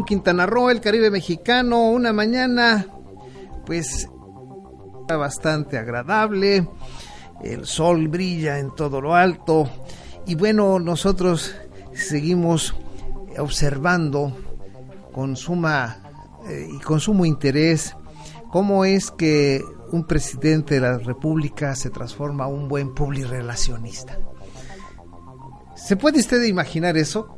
Con Quintana Roo, el Caribe mexicano, una mañana pues bastante agradable, el sol brilla en todo lo alto y bueno, nosotros seguimos observando con suma eh, y con sumo interés cómo es que un presidente de la República se transforma en un buen publirelacionista. ¿Se puede usted imaginar eso?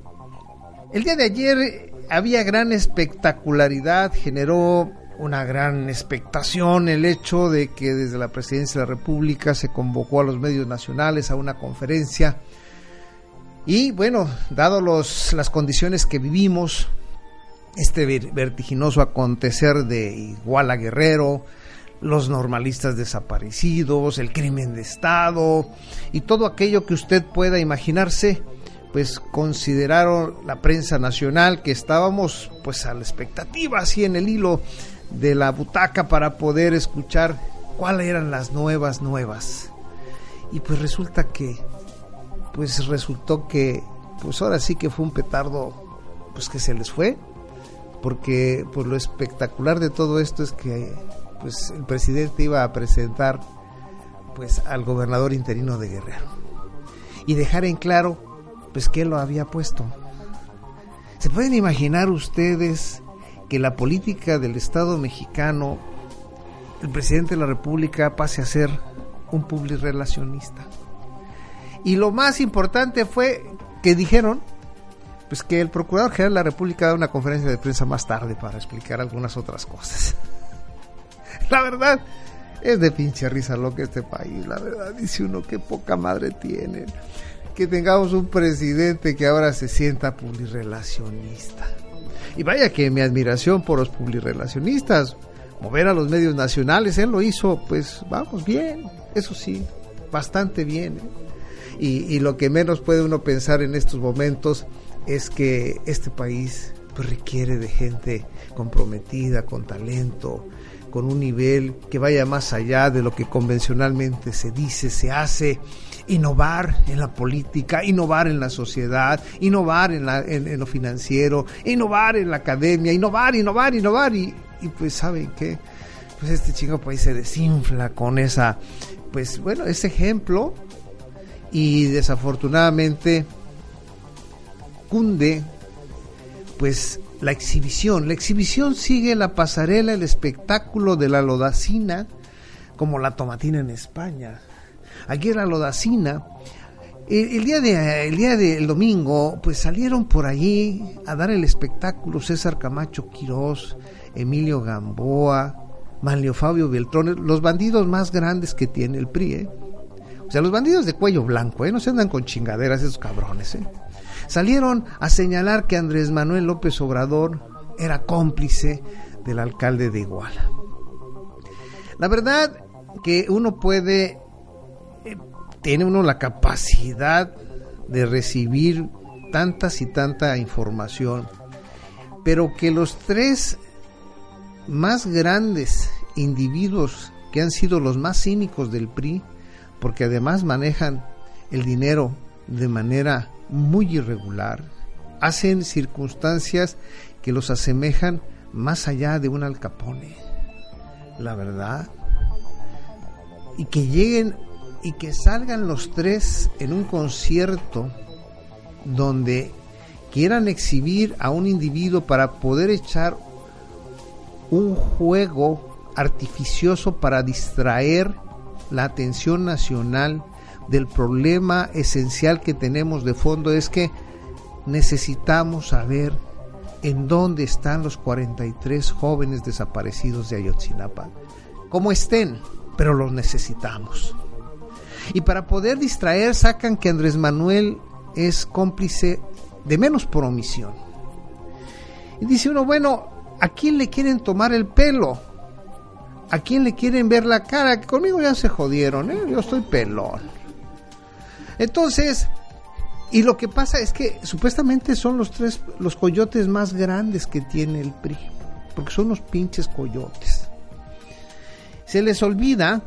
El día de ayer había gran espectacularidad, generó una gran expectación el hecho de que desde la presidencia de la República se convocó a los medios nacionales a una conferencia. Y bueno, dado los, las condiciones que vivimos, este ver- vertiginoso acontecer de Iguala Guerrero, los normalistas desaparecidos, el crimen de Estado y todo aquello que usted pueda imaginarse, pues consideraron la prensa nacional que estábamos pues a la expectativa, así en el hilo de la butaca para poder escuchar cuáles eran las nuevas nuevas. Y pues resulta que, pues resultó que, pues ahora sí que fue un petardo, pues que se les fue, porque pues lo espectacular de todo esto es que pues el presidente iba a presentar pues al gobernador interino de Guerrero y dejar en claro pues que él lo había puesto. ¿Se pueden imaginar ustedes que la política del Estado mexicano, el presidente de la República pase a ser un publirelacionista? Y lo más importante fue que dijeron pues que el Procurador General de la República da una conferencia de prensa más tarde para explicar algunas otras cosas. La verdad, es de pinche risa loca este país, la verdad, dice uno qué poca madre tienen. Que tengamos un presidente que ahora se sienta publirelacionista. Y vaya que mi admiración por los publirelacionistas, mover a los medios nacionales, él lo hizo, pues vamos bien, eso sí, bastante bien. ¿eh? Y, y lo que menos puede uno pensar en estos momentos es que este país pues, requiere de gente comprometida, con talento, con un nivel que vaya más allá de lo que convencionalmente se dice, se hace, innovar en la política, innovar en la sociedad, innovar en, la, en, lo financiero, innovar en la academia, innovar, innovar, innovar y, pues saben qué, pues este chingo país se desinfla con esa, pues bueno, ese ejemplo y desafortunadamente cunde pues la exhibición. La exhibición sigue la pasarela, el espectáculo de la lodacina, como la tomatina en España. Aquí la lodacina. El, día de el día del domingo, pues salieron por allí a dar el espectáculo César Camacho Quirós, Emilio Gamboa, Manlio Fabio Beltrón, los bandidos más grandes que tiene el PRI, ¿eh? O sea, los bandidos de cuello blanco, ¿eh? No se andan con chingaderas esos cabrones, ¿eh? salieron a señalar que Andrés Manuel López Obrador era cómplice del alcalde de Iguala. La verdad que uno puede, tiene uno la capacidad de recibir tantas y tanta información, pero que los tres más grandes individuos que han sido los más cínicos del PRI, porque además manejan el dinero de manera muy irregular, hacen circunstancias que los asemejan más allá de un alcapone. La verdad. Y que lleguen y que salgan los tres en un concierto donde quieran exhibir a un individuo para poder echar un juego artificioso para distraer la atención nacional del problema esencial que tenemos de fondo es que necesitamos saber en dónde están los 43 jóvenes desaparecidos de Ayotzinapa. Como estén, pero los necesitamos. Y para poder distraer sacan que Andrés Manuel es cómplice de menos por omisión. Y dice uno, bueno, ¿a quién le quieren tomar el pelo? ¿A quién le quieren ver la cara? Conmigo ya se jodieron, ¿eh? yo estoy pelón. Entonces, y lo que pasa es que supuestamente son los tres, los coyotes más grandes que tiene el PRI, porque son los pinches coyotes. Se les olvida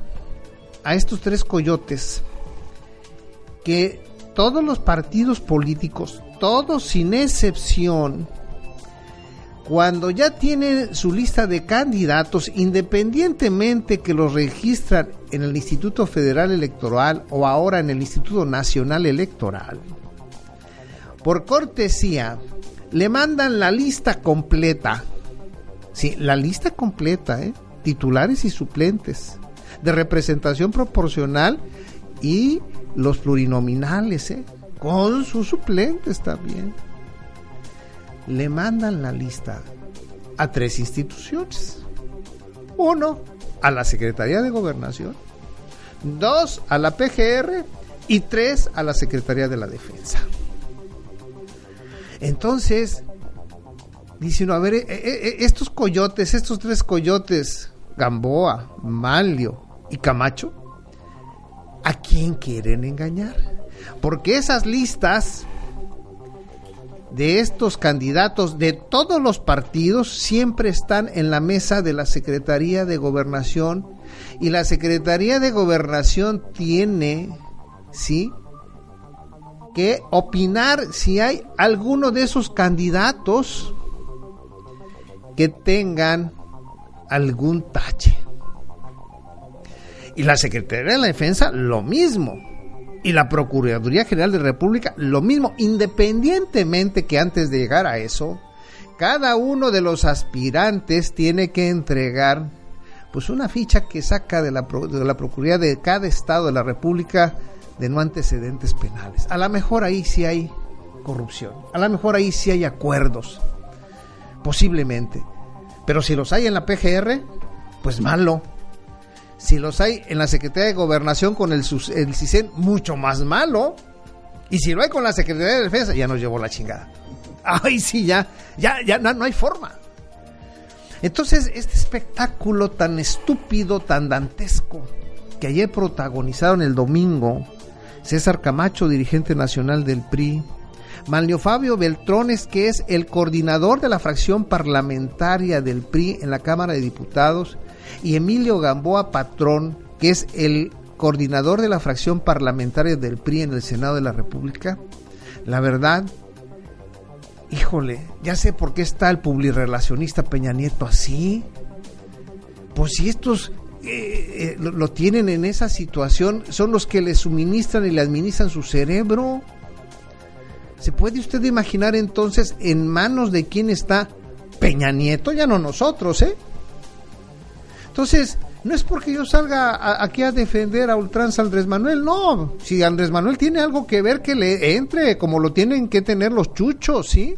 a estos tres coyotes que todos los partidos políticos, todos sin excepción, cuando ya tienen su lista de candidatos, independientemente que los registran en el Instituto Federal Electoral o ahora en el Instituto Nacional Electoral, por cortesía, le mandan la lista completa. Sí, la lista completa, ¿eh? titulares y suplentes, de representación proporcional y los plurinominales, ¿eh? con sus suplentes también le mandan la lista a tres instituciones. Uno, a la Secretaría de Gobernación. Dos, a la PGR. Y tres, a la Secretaría de la Defensa. Entonces, dice uno, a ver, eh, eh, eh, estos coyotes, estos tres coyotes, Gamboa, Manlio y Camacho, ¿a quién quieren engañar? Porque esas listas de estos candidatos de todos los partidos siempre están en la mesa de la Secretaría de Gobernación y la Secretaría de Gobernación tiene, ¿sí? que opinar si hay alguno de esos candidatos que tengan algún tache. Y la Secretaría de la Defensa lo mismo y la Procuraduría General de la República lo mismo, independientemente que antes de llegar a eso, cada uno de los aspirantes tiene que entregar pues una ficha que saca de la, de la Procuraduría de cada estado de la República de no antecedentes penales. A lo mejor ahí sí hay corrupción, a lo mejor ahí sí hay acuerdos, posiblemente. Pero si los hay en la PGR, pues malo si los hay en la Secretaría de Gobernación con el, el CISEN, mucho más malo. Y si lo hay con la Secretaría de Defensa, ya nos llevó la chingada. Ay, sí, ya, ya, ya no, no hay forma. Entonces, este espectáculo tan estúpido, tan dantesco, que ayer protagonizaron el domingo, César Camacho, dirigente nacional del PRI, Manlio Fabio Beltrones, que es el coordinador de la fracción parlamentaria del PRI en la Cámara de Diputados, y Emilio Gamboa Patrón, que es el coordinador de la fracción parlamentaria del PRI en el Senado de la República, la verdad, híjole, ya sé por qué está el publirelacionista Peña Nieto así. Pues si estos eh, eh, lo, tienen en esa situación, son los que le suministran y le administran su cerebro. ¿Se puede usted imaginar entonces en manos de quién está Peña Nieto? Ya no nosotros, ¿eh? Entonces, no es porque yo salga aquí a defender a ultranza Andrés Manuel, no. Si Andrés Manuel tiene algo que ver, que le entre, como lo tienen que tener los chuchos, ¿sí?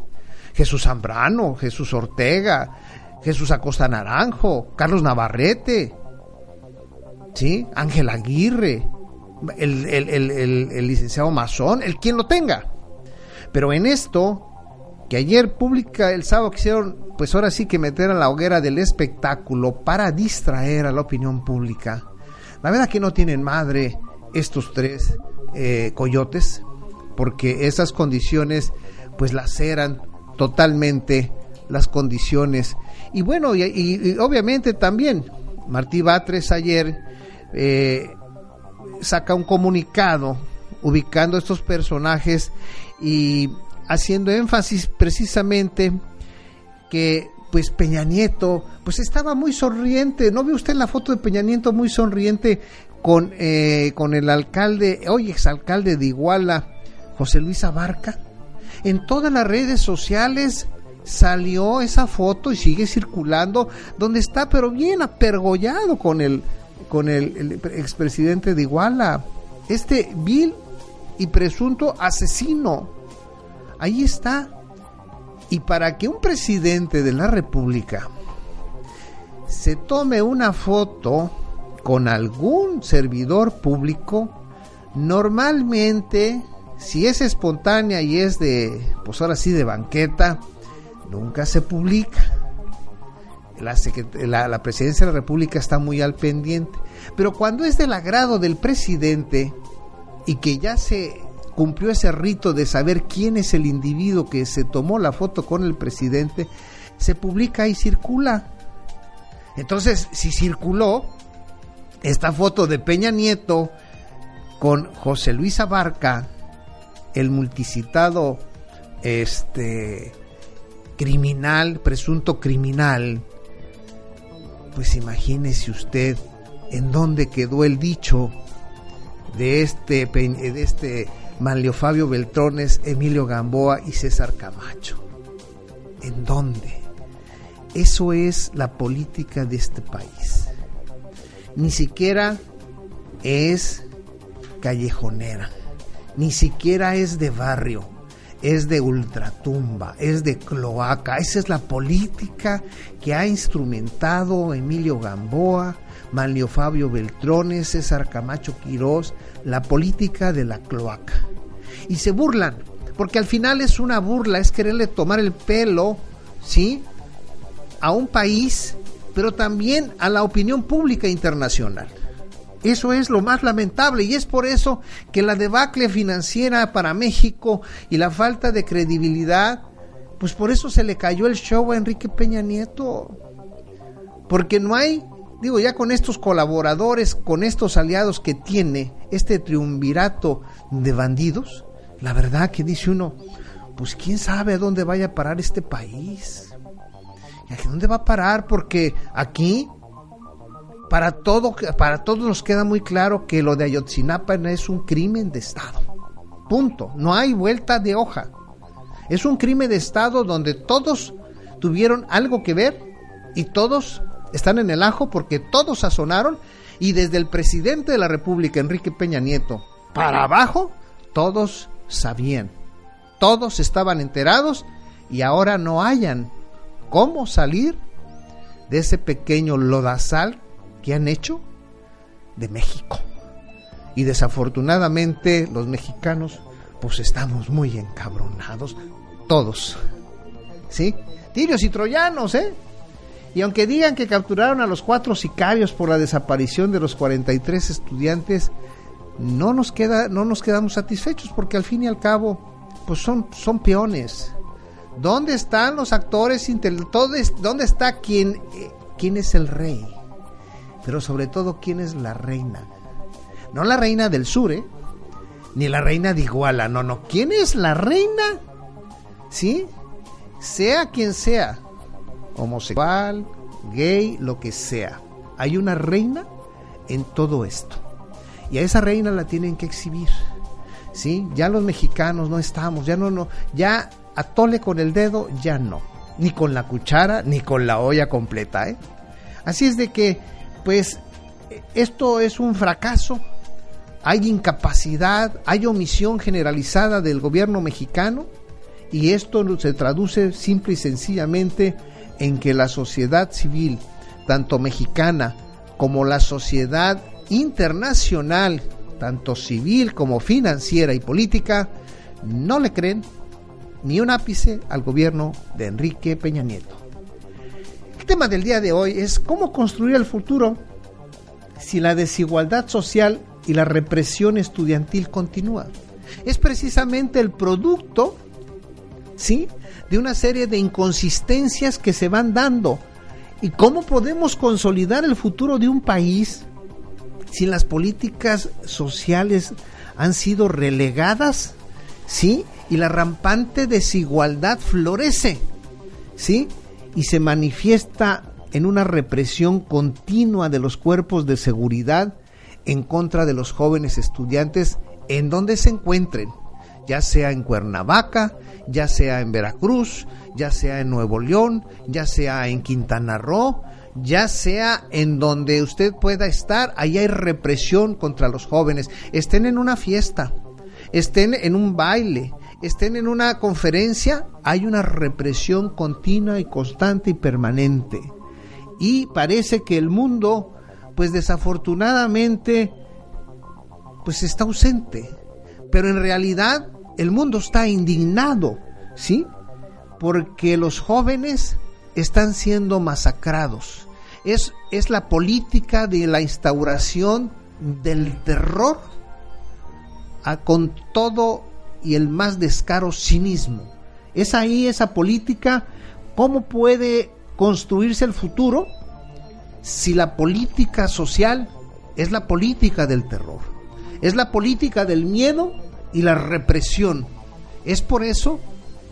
Jesús Zambrano, Jesús Ortega, Jesús Acosta Naranjo, Carlos Navarrete, ¿sí? Ángel Aguirre, el, el licenciado Mazón, el quien lo tenga. Pero en esto, que ayer publica el sábado quisieron, pues ahora sí que meter a la hoguera del espectáculo para distraer a la opinión pública. La verdad que no tienen madre estos tres eh, coyotes, porque esas condiciones pues las eran totalmente las condiciones. Y bueno, y, obviamente también Martí Batres ayer eh, saca un comunicado ubicando estos personajes y haciendo énfasis precisamente que pues Peña Nieto pues estaba muy sonriente, ¿no ve usted la foto de Peña Nieto muy sonriente con, eh, con el alcalde, hoy exalcalde de Iguala, José Luis Abarca? En todas las redes sociales salió esa foto y sigue circulando, donde está pero bien apergollado con el, con el, el expresidente de Iguala, este vil y presunto asesino Ahí está. Y para que un presidente de la República se tome una foto con algún servidor público, normalmente, si es espontánea y es de, pues ahora sí, de banqueta, nunca se publica. La, la, presidencia de la República está muy al pendiente. Pero cuando es del agrado del presidente y que ya se cumplió ese rito de saber quién es el individuo que se tomó la foto con el presidente, se publica y circula. Entonces, si circuló esta foto de Peña Nieto con José Luis Abarca, el multicitado este criminal, presunto criminal, pues imagínese usted en dónde quedó el dicho de este, de este Manlio Fabio Beltrones, Emilio Gamboa y César Camacho. ¿En dónde? Eso es la política de este país. Ni siquiera es callejonera, ni siquiera es de barrio, es de ultratumba, es de cloaca. Esa es la política que ha instrumentado Emilio Gamboa, Manlio Fabio Beltrones, César Camacho Quirós, la política de la cloaca. Y se burlan, porque al final es una burla, es quererle tomar el pelo, ¿sí? A un país, pero también a la opinión pública internacional. Eso es lo más lamentable y es por eso que la debacle financiera para México y la falta de credibilidad, pues por eso se le cayó el show a Enrique Peña Nieto. Porque no hay digo, ya con estos colaboradores, con estos aliados que tiene este triunvirato de bandidos, la verdad que dice uno, pues quién sabe a dónde vaya a parar este país. ¿Y a dónde va a parar? Porque aquí, para, todo, para todos nos queda muy claro que lo de Ayotzinapa es un crimen de Estado. Punto. No hay vuelta de hoja. Es un crimen de Estado donde todos tuvieron algo que ver y todos están en el ajo porque todos sazonaron y desde el presidente de la República, Enrique Peña Nieto, para abajo, todos sabían, todos estaban enterados y ahora no hayan cómo salir de ese pequeño lodazal que han hecho de México. Y desafortunadamente los mexicanos pues estamos muy encabronados, todos. ¿Sí? Tirios y troyanos, ¿eh? Y aunque digan que capturaron a los cuatro sicarios por la desaparición de los 43 estudiantes, no nos queda no nos quedamos satisfechos porque al fin y al cabo pues son son peones. ¿Dónde están los actores intelectuales? ¿Dónde está quién es el rey? Pero sobre todo quién es la reina. No la reina del sur, ¿eh? Ni la reina de Iguala, no, no. ¿Quién es la reina? ¿Sí? Sea quien sea homosexual, gay, lo que sea. Hay una reina en todo esto. Y a esa reina la tienen que exhibir. ¿Sí? Ya los mexicanos no estamos, ya no, no, ya atole con el dedo, ya no. Ni con la cuchara, ni con la olla completa, ¿eh? Así es de que, pues, esto es un fracaso. Hay incapacidad, hay omisión generalizada del gobierno mexicano y esto se traduce simple y sencillamente en que la sociedad civil, tanto mexicana como la sociedad internacional, tanto civil como financiera y política, no le creen ni un ápice al gobierno de Enrique Peña Nieto. El tema del día de hoy es cómo construir el futuro si la desigualdad social y la represión estudiantil continúa. Es precisamente el producto, ¿sí?, de una serie de inconsistencias que se van dando. ¿Y cómo podemos consolidar el futuro de un país si las políticas sociales han sido relegadas? ¿Sí? Y la rampante desigualdad florece. ¿Sí? Y se manifiesta en una represión continua de los cuerpos de seguridad en contra de los jóvenes estudiantes en donde se encuentren, ya sea en Cuernavaca, ya sea en Veracruz, ya sea en Nuevo León, ya sea en Quintana Roo, ya sea en donde usted pueda estar, ahí hay represión contra los jóvenes. Estén en una fiesta, estén en un baile, estén en una conferencia, hay una represión continua y constante y permanente. Y parece que el mundo, pues desafortunadamente, pues está ausente. Pero en realidad el mundo está indignado, ¿sí? porque los jóvenes están siendo masacrados. Es, es la política de la instauración del terror con todo y el más descaro cinismo. Es ahí esa política, ¿cómo puede construirse el futuro si la política social es la política del terror? Es la política del miedo y la represión. Es por eso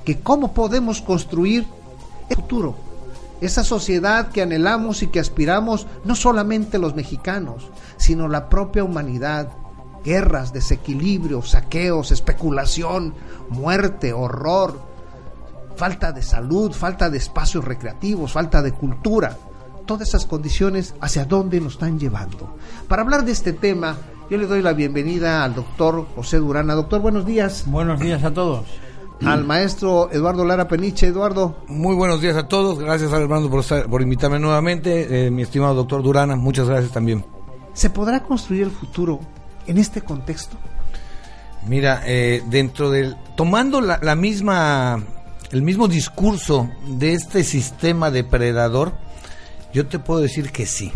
que cómo podemos construir el futuro, esa sociedad que anhelamos y que aspiramos no solamente los mexicanos, sino la propia humanidad, guerras, desequilibrios, saqueos, especulación, muerte, horror, falta de salud, falta de espacios recreativos, falta de cultura. Todas esas condiciones, ¿hacia dónde nos están llevando? Para hablar de este tema, yo le doy la bienvenida al doctor José Durana. Doctor, buenos días. Buenos días a todos. Al maestro Eduardo Lara Peniche. Eduardo. Muy buenos días a todos. Gracias, Armando, por, por invitarme nuevamente. Eh, mi estimado doctor Durana, muchas gracias también. ¿Se podrá construir el futuro en este contexto? Mira, eh, dentro del tomando la, misma el mismo discurso de este sistema depredador, yo te puedo decir que sí.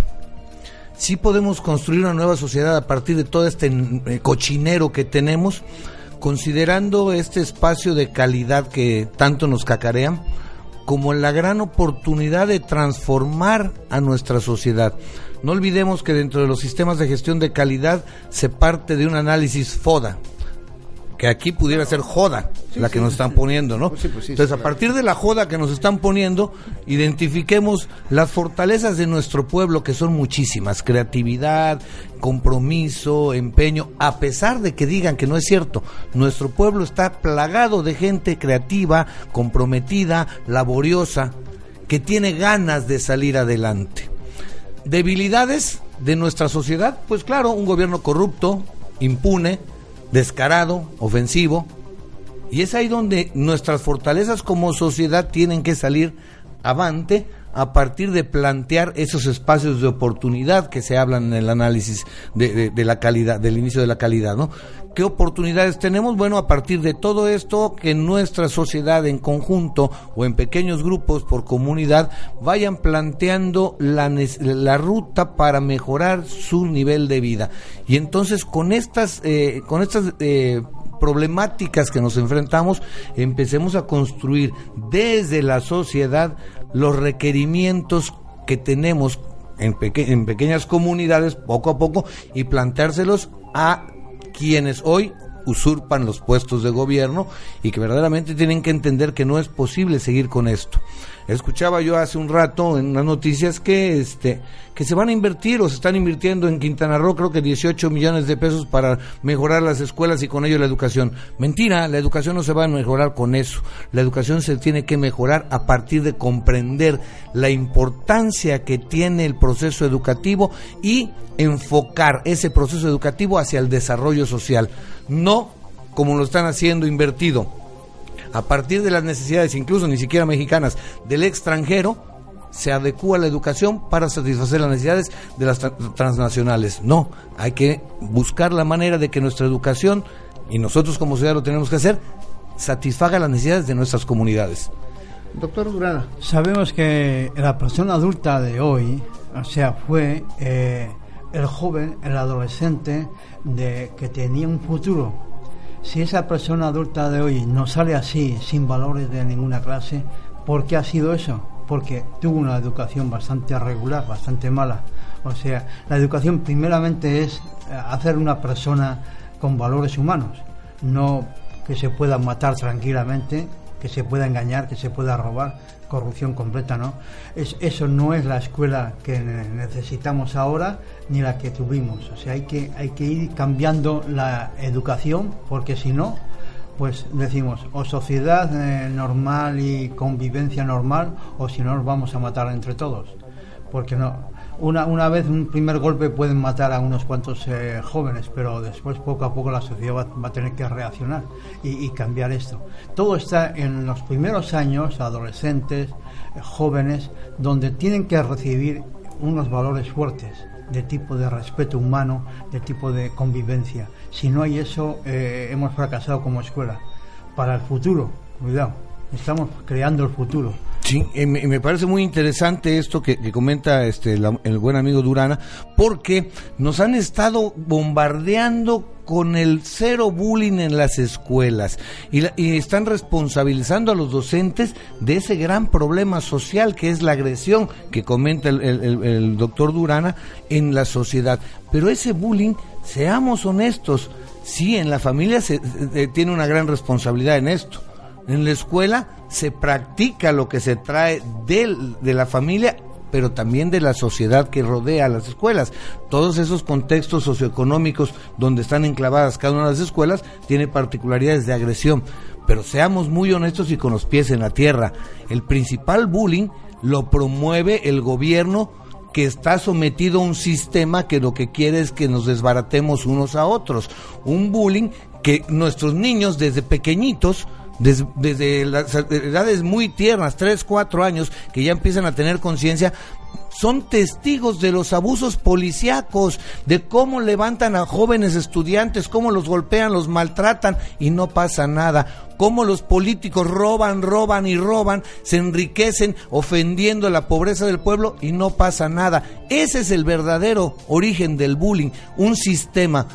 Sí podemos construir una nueva sociedad a partir de todo este eh, cochinero que tenemos, considerando este espacio de calidad que tanto nos cacarean como la gran oportunidad de transformar a nuestra sociedad. No olvidemos que dentro de los sistemas de gestión de calidad se parte de un análisis FODA, que aquí pudiera ser joda la que nos están poniendo, ¿no? Pues pues Entonces, a partir de la joda que nos están poniendo, identifiquemos las fortalezas de nuestro pueblo, que son muchísimas, creatividad, compromiso, empeño, a pesar de que digan que no es cierto, nuestro pueblo está plagado de gente creativa, comprometida, laboriosa, que tiene ganas de salir adelante. Debilidades de nuestra sociedad, pues claro, un gobierno corrupto, impune, descarado, ofensivo, y es ahí donde nuestras fortalezas como sociedad tienen que salir avante a partir de plantear esos espacios de oportunidad que se hablan en el análisis de, la calidad, del inicio de la calidad, ¿no? ¿Qué oportunidades tenemos? Bueno, a partir de todo esto, que nuestra sociedad en conjunto o en pequeños grupos por comunidad vayan planteando la, la ruta para mejorar su nivel de vida. Y entonces con estas, eh, con estas eh, problemáticas que nos enfrentamos, empecemos a construir desde la sociedad los requerimientos que tenemos en, en pequeñas comunidades poco a poco y planteárselos a quienes hoy usurpan los puestos de gobierno y que verdaderamente tienen que entender que no es posible seguir con esto. Escuchaba yo hace un rato en unas noticias que este que se van a invertir o se están invirtiendo en Quintana Roo creo que 18 millones de pesos para mejorar las escuelas y con ello la educación. Mentira, la educación no se va a mejorar con eso. La educación se tiene que mejorar a partir de comprender la importancia que tiene el proceso educativo y enfocar ese proceso educativo hacia el desarrollo social, no como lo están haciendo invertido a partir de las necesidades, incluso ni siquiera mexicanas, del extranjero, se adecua la educación para satisfacer las necesidades de las transnacionales. No, hay que buscar la manera de que nuestra educación, y nosotros como ciudad lo tenemos que hacer, satisfaga las necesidades de nuestras comunidades. Doctor Durana. Sabemos que la persona adulta de hoy, o sea, fue eh, el joven, el adolescente de que tenía un futuro si esa persona adulta de hoy no sale así, sin valores de ninguna clase, ¿por qué ha sido eso? Porque tuvo una educación bastante regular, bastante mala. O sea, la educación primeramente es eh, hacer una persona con valores humanos, no que se pueda matar tranquilamente, que se pueda engañar, que se pueda robar, corrupción completa, ¿no? Es, eso no es la escuela que necesitamos ahora ni la que tuvimos. O sea, hay que, hay que ir cambiando la educación porque si no, pues decimos o sociedad eh, normal y convivencia normal o si no nos vamos a matar entre todos. Porque no, una, una vez un primer golpe pueden matar a unos cuantos eh, jóvenes, pero después poco a poco la sociedad va, a tener que reaccionar y, cambiar esto. Todo está en los primeros años, adolescentes, eh, jóvenes, donde tienen que recibir unos valores fuertes de tipo de respeto humano, de tipo de convivencia. Si no hay eso, eh, hemos fracasado como escuela. Para el futuro, cuidado, estamos creando el futuro. Sí, y me, parece muy interesante esto que, comenta este la- el buen amigo Durana, porque nos han estado bombardeando con el cero bullying en las escuelas y, la- y están responsabilizando a los docentes de ese gran problema social que es la agresión que comenta el, doctor Durana en la sociedad. Pero ese bullying, seamos honestos, sí, en la familia se- tiene una gran responsabilidad en esto. En la escuela se practica lo que se trae del- de la familia, pero también de la sociedad que rodea las escuelas. Todos esos contextos socioeconómicos donde están enclavadas cada una de las escuelas tiene particularidades de agresión. Pero seamos muy honestos y con los pies en la tierra. El principal bullying lo promueve el gobierno que está sometido a un sistema que lo que quiere es que nos desbaratemos unos a otros. Un bullying que nuestros niños desde pequeñitos, des- desde, las edades muy tiernas, 3, 4 años, que ya empiezan a tener conciencia, son testigos de los abusos policíacos, de cómo levantan a jóvenes estudiantes, cómo los golpean, los maltratan y no pasa nada. Cómo los políticos roban, roban y roban, se enriquecen ofendiendo la pobreza del pueblo y no pasa nada. Ese es el verdadero origen del bullying, un sistema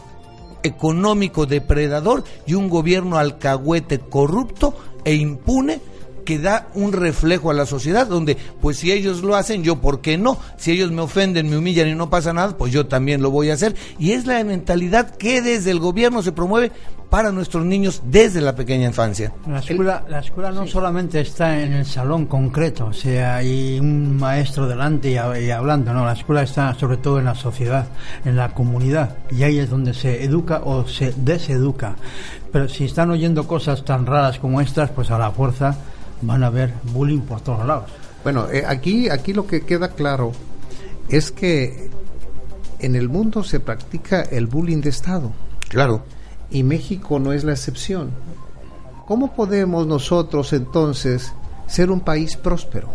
económico depredador y un gobierno alcahuete corrupto e impune que da un reflejo a la sociedad donde pues si ellos lo hacen yo por qué no si ellos me ofenden me humillan y no pasa nada pues yo también lo voy a hacer. Y es la mentalidad que desde el gobierno se promueve para nuestros niños desde la pequeña infancia. La escuela, la escuela no solamente está en el salón concreto, o sea, hay un maestro delante y, y hablando, no, la escuela está sobre todo en la sociedad, en la comunidad, y ahí es donde se educa o se deseduca. Pero si están oyendo cosas tan raras como estas, pues a la fuerza van a ver bullying por todos lados. Bueno, eh, aquí, aquí lo que queda claro es que en el mundo se practica el bullying de Estado. Claro y México no es la excepción. ¿Cómo podemos nosotros entonces ser un país próspero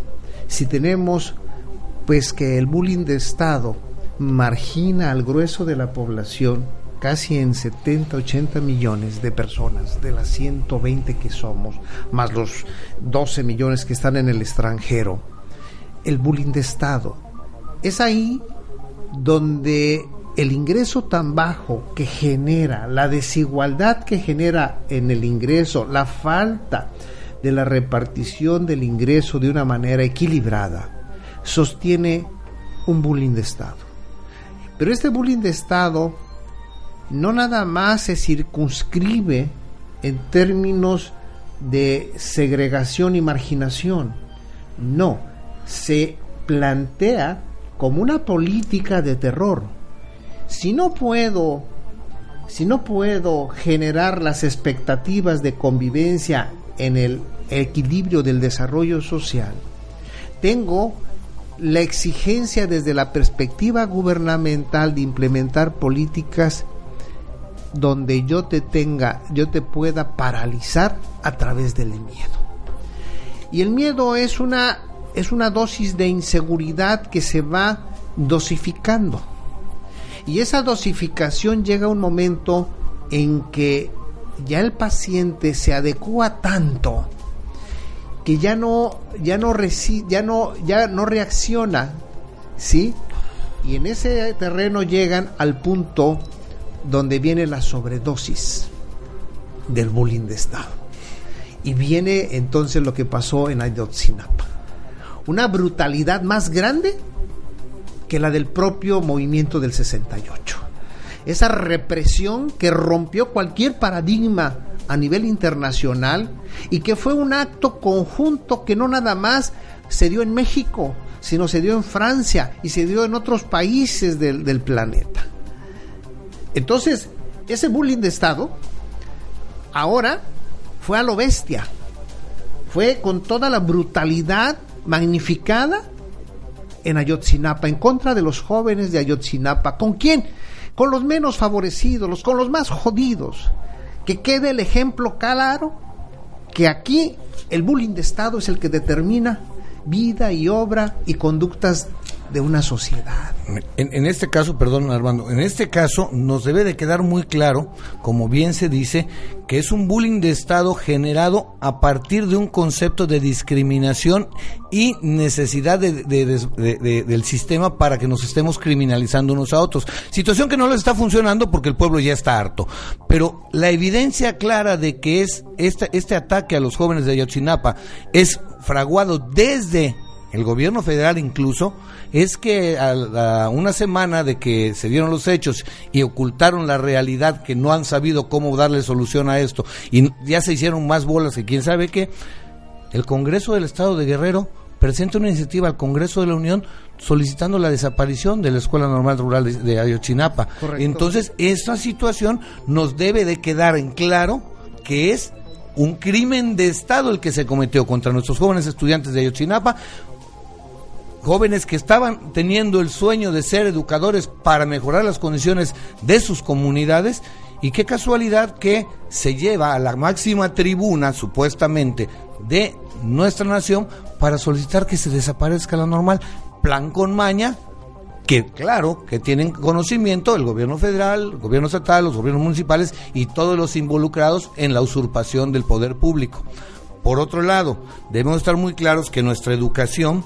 si tenemos pues que el bullying de Estado margina al grueso de la población casi en 70, 80 millones de personas de las 120 que somos, más los 12 millones que están en el extranjero? El bullying de Estado. Es ahí donde el ingreso tan bajo que genera, la desigualdad que genera en el ingreso, la falta de la repartición del ingreso de una manera equilibrada, sostiene un bullying de Estado. Pero este bullying de Estado no nada más se circunscribe en términos de segregación y marginación, no, se plantea como una política de terror. Si no puedo, si no puedo generar las expectativas de convivencia en el equilibrio del desarrollo social, tengo la exigencia desde la perspectiva gubernamental de implementar políticas donde yo te tenga, yo te pueda paralizar a través del miedo. Y el miedo es una es una dosis de inseguridad que se va dosificando. Y esa dosificación llega a un momento en que ya el paciente se adecua tanto que ya no ya no ya no ya no reacciona, ¿sí? Y en ese terreno llegan al punto donde viene la sobredosis del bullying de Estado. Y viene entonces lo que pasó en Ayotzinapa. Una brutalidad más grande que la del propio movimiento del 68. Esa represión que rompió cualquier paradigma a nivel internacional y que fue un acto conjunto que no nada más se dio en México, sino se dio en Francia y se dio en otros países del, del planeta. Entonces, ese bullying de Estado ahora fue a lo bestia. Fue con toda la brutalidad magnificada en Ayotzinapa, en contra de los jóvenes de Ayotzinapa. ¿Con quién? Con los menos favorecidos, con los más jodidos. Que quede el ejemplo claro que aquí el bullying de Estado es el que determina vida y obra y conductas de una sociedad. En, este caso, perdón Armando, en este caso nos debe de quedar muy claro, como bien se dice, que es un bullying de Estado generado a partir de un concepto de discriminación y necesidad de, de, de, del sistema para que nos estemos criminalizando unos a otros. Situación que no les está funcionando porque el pueblo ya está harto. Pero la evidencia clara de que es este, este ataque a los jóvenes de Ayotzinapa es fraguado desde el gobierno federal incluso, es que a, una semana de que se dieron los hechos y ocultaron la realidad, que no han sabido cómo darle solución a esto, y ya se hicieron más bolas que quién sabe qué, el Congreso del Estado de Guerrero presenta una iniciativa al Congreso de la Unión solicitando la desaparición de la Escuela Normal Rural de, de Ayotzinapa. Entonces, esta situación nos debe de quedar en claro que es un crimen de Estado el que se cometió contra nuestros jóvenes estudiantes de Ayotzinapa, jóvenes que estaban teniendo el sueño de ser educadores para mejorar las condiciones de sus comunidades y qué casualidad que se lleva a la máxima tribuna supuestamente de nuestra nación para solicitar que se desaparezca la normal, plan con maña que claro, que tienen conocimiento el gobierno federal, el gobierno estatal, los gobiernos municipales y todos los involucrados en la usurpación del poder público. Por otro lado, debemos estar muy claros que nuestra educación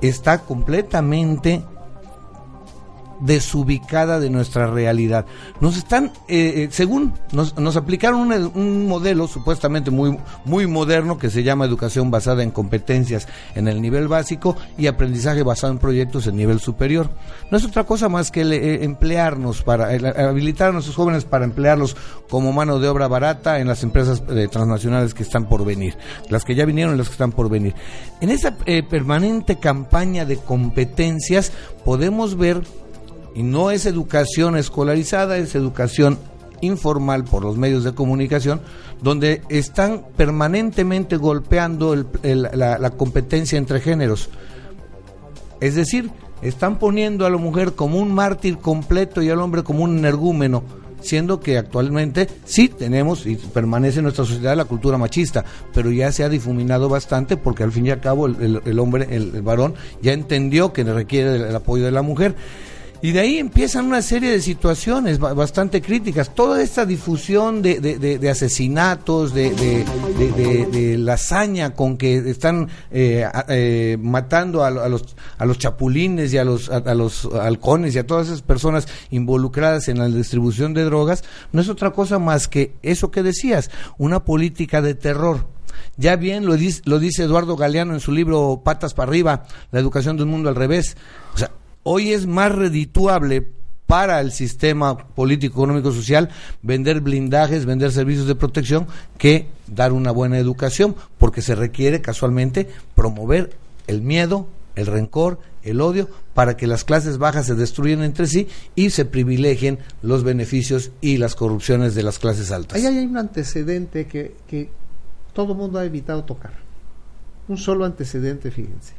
está completamente desubicada de nuestra realidad. Nos están, eh, eh, según nos, nos aplicaron un, modelo supuestamente muy, muy moderno que se llama educación basada en competencias en el nivel básico y aprendizaje basado en proyectos en nivel superior. No es otra cosa más que eh, emplearnos para habilitar a nuestros jóvenes para emplearlos como mano de obra barata en las empresas transnacionales que están por venir, las que ya vinieron y las que están por venir. En esa permanente campaña de competencias podemos ver y no es educación escolarizada, es educación informal por los medios de comunicación, donde están permanentemente golpeando la, competencia entre géneros. Es decir, están poniendo a la mujer como un mártir completo y al hombre como un energúmeno, siendo que actualmente sí tenemos y permanece en nuestra sociedad la cultura machista, pero ya se ha difuminado bastante porque al fin y al cabo el, hombre, el, varón, ya entendió que requiere el apoyo de la mujer. Y de ahí empiezan una serie de situaciones bastante críticas. Toda esta difusión de, de, asesinatos, de, la hazaña con que están eh, eh, matando a, los, a los chapulines y a los, a, los halcones y a todas esas personas involucradas en la distribución de drogas, no es otra cosa más que eso que decías, una política de terror. Ya bien lo dice, lo dice Eduardo Galeano en su libro Patas para arriba, la educación de un mundo al revés. O sea, Hoy es más redituable para el sistema político, económico, social, vender blindajes, vender servicios de protección, que dar una buena educación, porque se requiere casualmente promover el miedo, el rencor, el odio, para que las clases bajas se destruyan entre sí y se privilegien los beneficios y las corrupciones de las clases altas. Ahí hay un antecedente que, que todo mundo ha evitado tocar. Un solo antecedente, fíjense.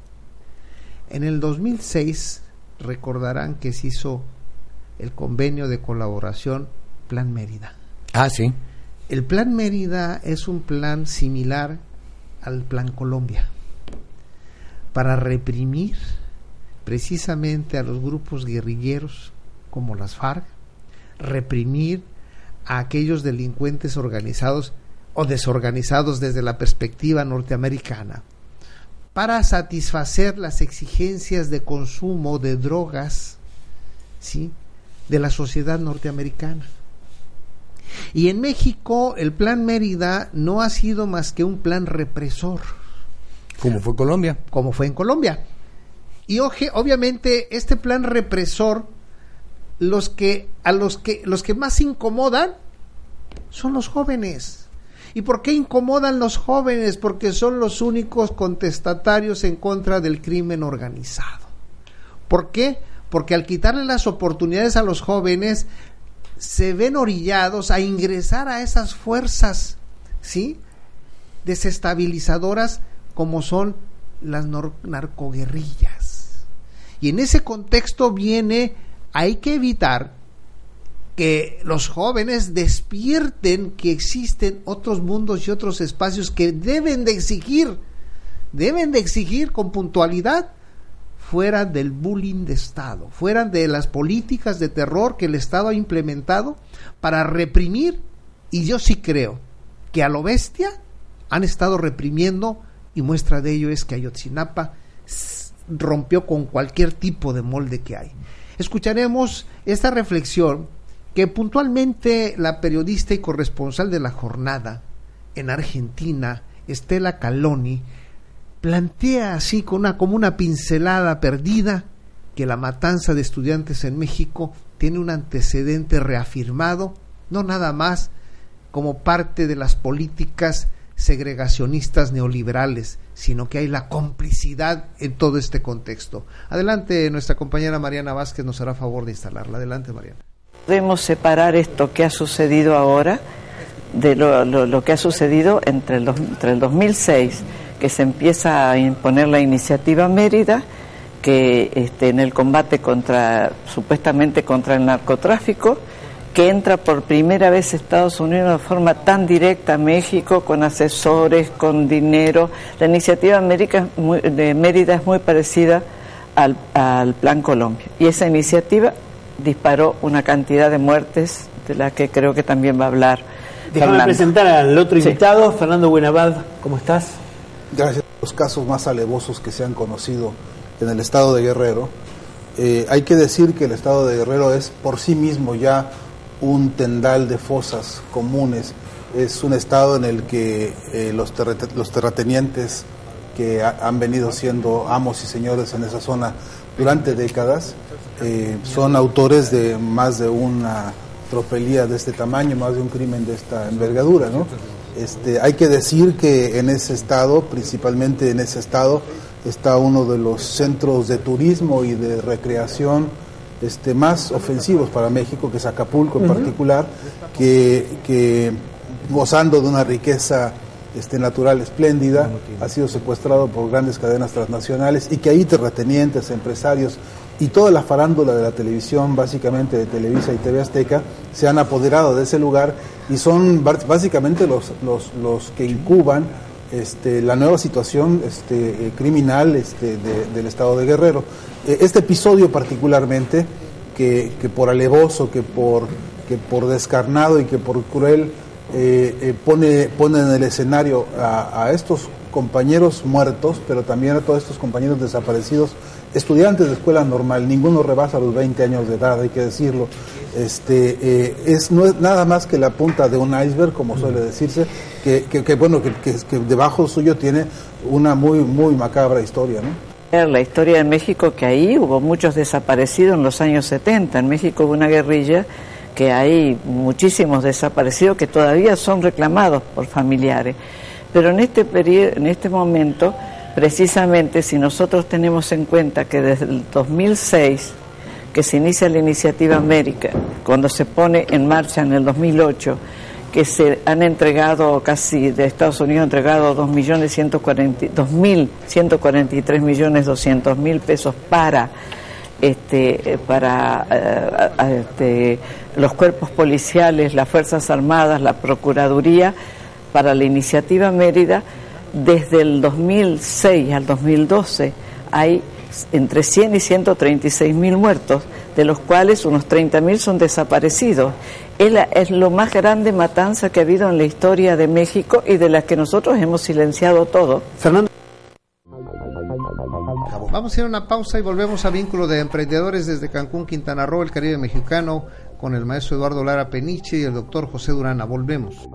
En el 2006 recordarán que se hizo el convenio de colaboración Plan Mérida. Ah, sí. El Plan Mérida es un plan similar al Plan Colombia para reprimir precisamente a los grupos guerrilleros como las FARC, reprimir a aquellos delincuentes organizados o desorganizados desde la perspectiva norteamericana para satisfacer las exigencias de consumo de drogas ¿sí? de la sociedad norteamericana. Y en México el plan Mérida no ha sido más que un plan represor. Como fue Colombia. Como fue en Colombia. Y oje, obviamente este plan represor, los que, a los que, los que más incomodan son los jóvenes ¿Y por qué incomodan los jóvenes? Porque son los únicos contestatarios en contra del crimen organizado. ¿Por qué? Porque al quitarle las oportunidades a los jóvenes, se ven orillados a ingresar a esas fuerzas, ¿sí? Desestabilizadoras como son las narcoguerrillas. Y en ese contexto viene, hay que evitar que los jóvenes despierten que existen otros mundos y otros espacios que deben de exigir, deben de exigir con puntualidad fuera del bullying de Estado, fuera de las políticas de terror que el Estado ha implementado para reprimir, y yo sí creo que a lo bestia han estado reprimiendo, y muestra de ello es que Ayotzinapa rompió con cualquier tipo de molde que hay. Escucharemos esta reflexión que puntualmente la periodista y corresponsal de la jornada en Argentina, Estela Caloni, plantea así con una, como una pincelada perdida que la matanza de estudiantes en México tiene un antecedente reafirmado, no nada más como parte de las políticas segregacionistas neoliberales, sino que hay la complicidad en todo este contexto. Adelante, nuestra compañera Mariana Vázquez nos hará favor de instalarla. Adelante, Mariana. Podemos separar esto que ha sucedido ahora de lo, que ha sucedido entre el, entre el 2006, que se empieza a imponer la iniciativa Mérida, que este, en el combate contra, supuestamente contra el narcotráfico, que entra por primera vez Estados Unidos de forma tan directa a México, con asesores, con dinero. La iniciativa América de Mérida es muy parecida al, al, Plan Colombia. Y esa iniciativa disparó una cantidad de muertes de la que creo que también va a hablar. Déjame presentar al otro invitado, Fernando Buenabad, ¿cómo estás? Gracias a los casos más alevosos que se han conocido en el estado de Guerrero. Eh, hay que decir que el estado de Guerrero es por sí mismo ya un tendal de fosas comunes. Es un estado en el que eh, los, los, terratenientes que han venido siendo amos y señores en esa zona durante décadas eh, son autores de más de una tropelía de este tamaño, más de un crimen de esta envergadura. ¿no? Este, hay que decir que en ese estado, principalmente en ese estado, está uno de los centros de turismo y de recreación este, más ofensivos para México, que es Acapulco en particular, que, gozando de una riqueza este, natural espléndida, ha sido secuestrado por grandes cadenas transnacionales y que ahí terratenientes, empresarios y toda la farándula de la televisión, básicamente de Televisa y TV Azteca, se han apoderado de ese lugar y son básicamente los, los, los que incuban este, la nueva situación este, eh, criminal este, del estado de Guerrero. Eh, este episodio particularmente, que, por alevoso, que por, que por descarnado y que por cruel, eh, pone, pone en el escenario a estos compañeros muertos, pero también a todos estos compañeros desaparecidos, estudiantes de escuela normal, ninguno rebasa los 20 años de edad, hay que decirlo. Este, eh, es, no es nada más que la punta de un iceberg, como suele decirse, que, que, bueno, que, que, debajo suyo tiene una muy, muy macabra historia, ¿no? La historia de México, que ahí hubo muchos desaparecidos en los años 70. En México hubo una guerrilla que hay muchísimos desaparecidos que todavía son reclamados por familiares. Pero en este, periodo, en este momento precisamente si nosotros tenemos en cuenta que desde el 2006, que se inicia la iniciativa América, cuando se pone en marcha en el 2008, que se han entregado casi de Estados Unidos entregado 2.143 millones 200 mil pesos para este para eh, este, los cuerpos policiales, las fuerzas armadas, la procuraduría para la iniciativa Mérida desde el 2006 al 2012 hay entre 100 y 136 mil muertos, de los cuales unos 30 mil son desaparecidos. Es, es lo más grande matanza que ha habido en la historia de México y de la que nosotros hemos silenciado todo. Fernando. Vamos a ir a una pausa y volvemos a Vínculo de Emprendedores desde Cancún, Quintana Roo, el Caribe mexicano, con el maestro Eduardo Lara Peniche y el doctor José Durana. Volvemos.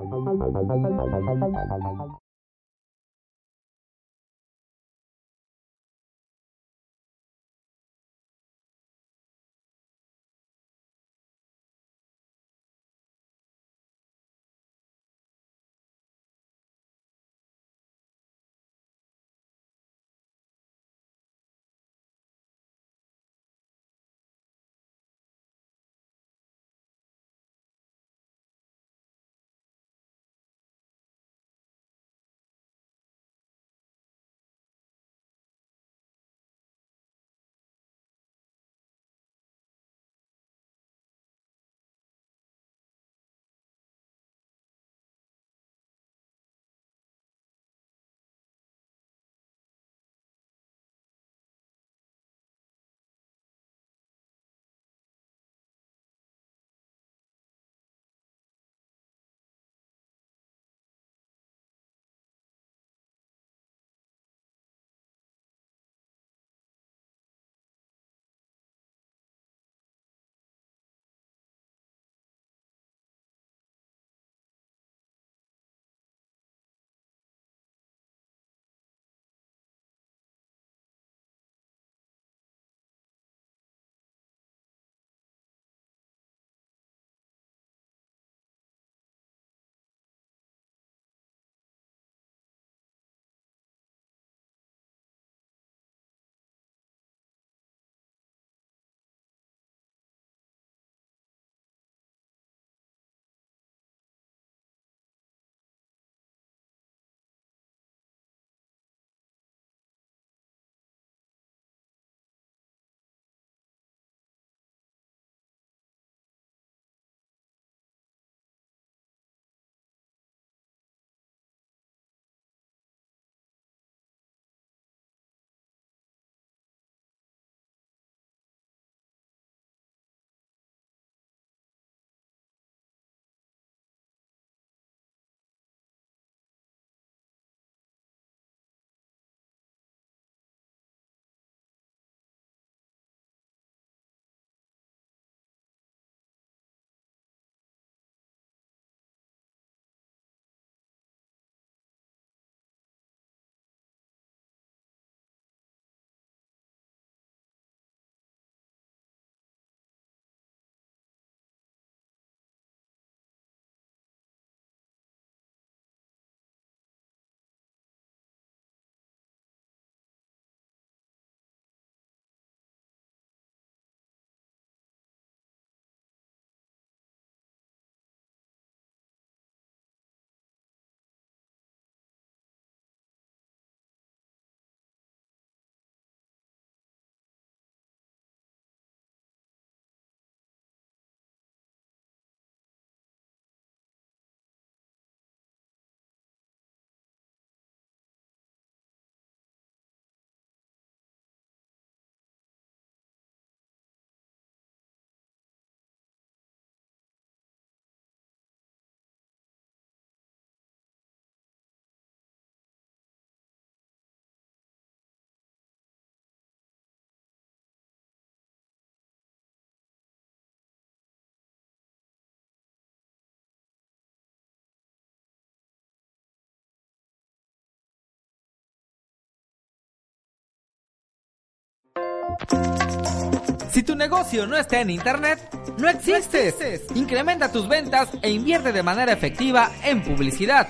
Si tu negocio no está en Internet, no existes. Incrementa tus ventas e invierte de manera efectiva en publicidad.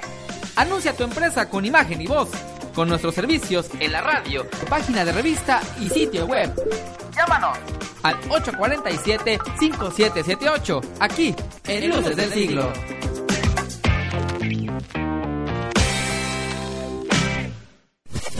Anuncia tu empresa con imagen y voz, con nuestros servicios en la radio, página de revista y sitio web. Llámanos al 847-5778, aquí en Luces del Siglo.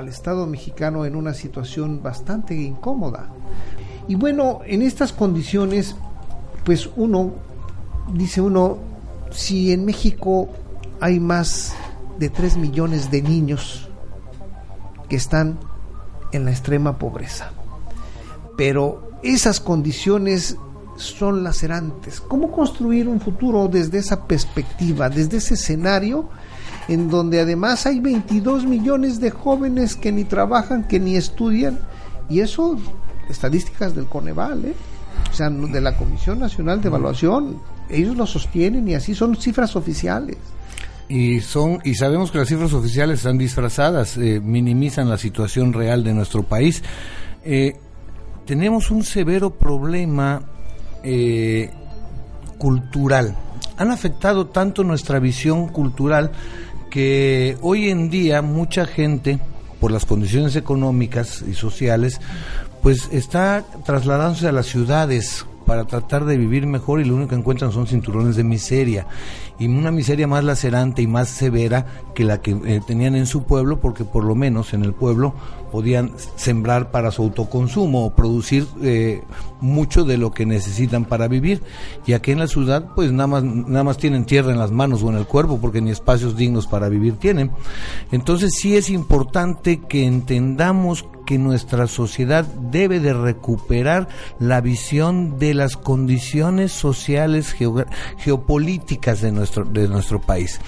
Al Estado mexicano en una situación bastante incómoda. Y bueno, en estas condiciones, pues uno, dice uno, si en México hay más de 3 millones de niños que están en la extrema pobreza, pero esas condiciones son lacerantes. ¿Cómo construir un futuro desde esa perspectiva, desde ese escenario en donde además hay 22 millones de jóvenes que ni trabajan, que ni estudian? Y eso, estadísticas del Coneval, ¿eh? o sea, de la Comisión Nacional de Evaluación, ellos lo sostienen y así son cifras oficiales. Y son y sabemos que las cifras oficiales están disfrazadas, eh, minimizan la situación real de nuestro país. Eh, tenemos un severo problema eh, cultural. Han afectado tanto nuestra visión cultural que hoy en día mucha gente, por las condiciones económicas y sociales, pues está trasladándose a las ciudades para tratar de vivir mejor y lo único que encuentran son cinturones de miseria y una miseria más lacerante y más severa que la que eh, tenían en su pueblo porque por lo menos en el pueblo podían sembrar para su autoconsumo o producir eh, mucho de lo que necesitan para vivir. Y aquí en la ciudad pues nada más nada más tienen tierra en las manos o en el cuerpo porque ni espacios dignos para vivir tienen. Entonces sí es importante que entendamos que nuestra sociedad debe de recuperar la visión de las condiciones sociales geopolíticas de nuestro de nuestro país.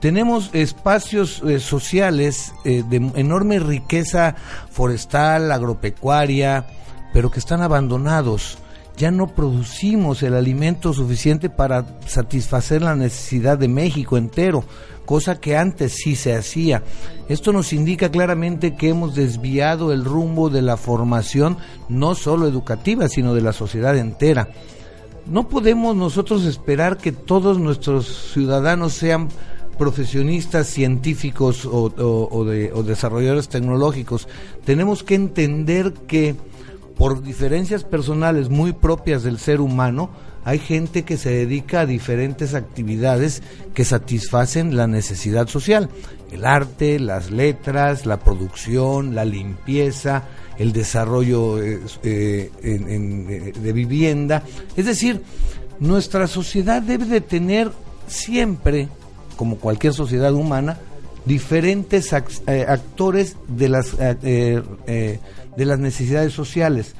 Tenemos espacios eh, sociales eh, de enorme riqueza forestal, agropecuaria, pero que están abandonados. Ya no producimos el alimento suficiente para satisfacer la necesidad de México entero, cosa que antes sí se hacía. Esto nos indica claramente que hemos desviado el rumbo de la formación, no solo educativa, sino de la sociedad entera. No podemos nosotros esperar que todos nuestros ciudadanos sean profesionistas científicos o, o- o de- o desarrolladores tecnológicos. Tenemos que entender que por diferencias personales muy propias del ser humano, hay gente que se dedica a diferentes actividades que satisfacen la necesidad social. El arte, las letras, la producción, la limpieza, el desarrollo eh, eh, eh, de vivienda. Es decir, nuestra sociedad debe de tener siempre, como cualquier sociedad humana, diferentes ac- actores de las, eh, de las necesidades sociales.